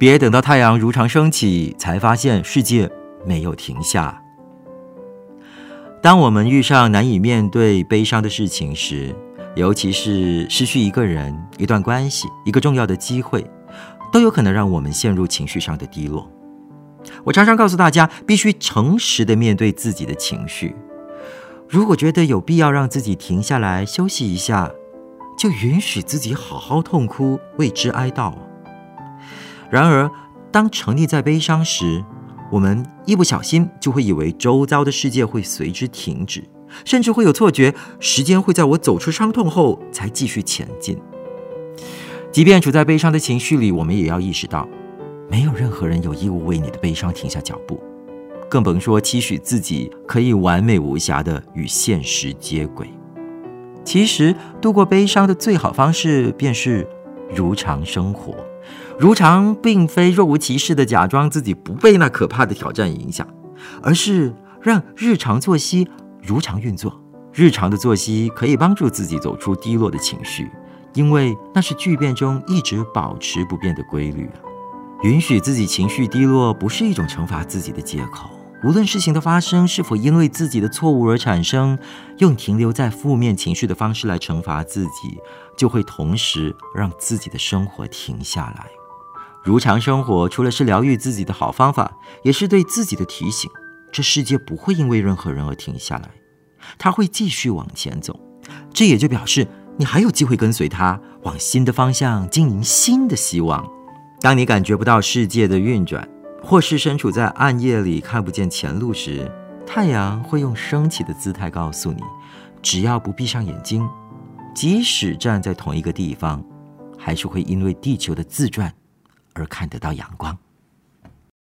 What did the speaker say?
别等到太阳如常升起，才发现世界没有停下。当我们遇上难以面对悲伤的事情时，尤其是失去一个人、一段关系、一个重要的机会，都有可能让我们陷入情绪上的低落。我常常告诉大家，必须诚实的面对自己的情绪。如果觉得有必要让自己停下来休息一下，就允许自己好好痛哭，为之哀悼。然而，当沉溺在悲伤时，我们一不小心就会以为周遭的世界会随之停止，甚至会有错觉，时间会在我走出伤痛后才继续前进。即便处在悲伤的情绪里，我们也要意识到。没有任何人有义务为你的悲伤停下脚步，更甭说期许自己可以完美无瑕的与现实接轨。其实，度过悲伤的最好方式便是如常生活。如常，并非若无其事的假装自己不被那可怕的挑战影响，而是让日常作息如常运作。日常的作息可以帮助自己走出低落的情绪，因为那是巨变中一直保持不变的规律允许自己情绪低落，不是一种惩罚自己的借口。无论事情的发生是否因为自己的错误而产生，用停留在负面情绪的方式来惩罚自己，就会同时让自己的生活停下来。如常生活，除了是疗愈自己的好方法，也是对自己的提醒：这世界不会因为任何人而停下来，它会继续往前走。这也就表示你还有机会跟随它，往新的方向经营新的希望。当你感觉不到世界的运转，或是身处在暗夜里看不见前路时，太阳会用升起的姿态告诉你：只要不闭上眼睛，即使站在同一个地方，还是会因为地球的自转而看得到阳光。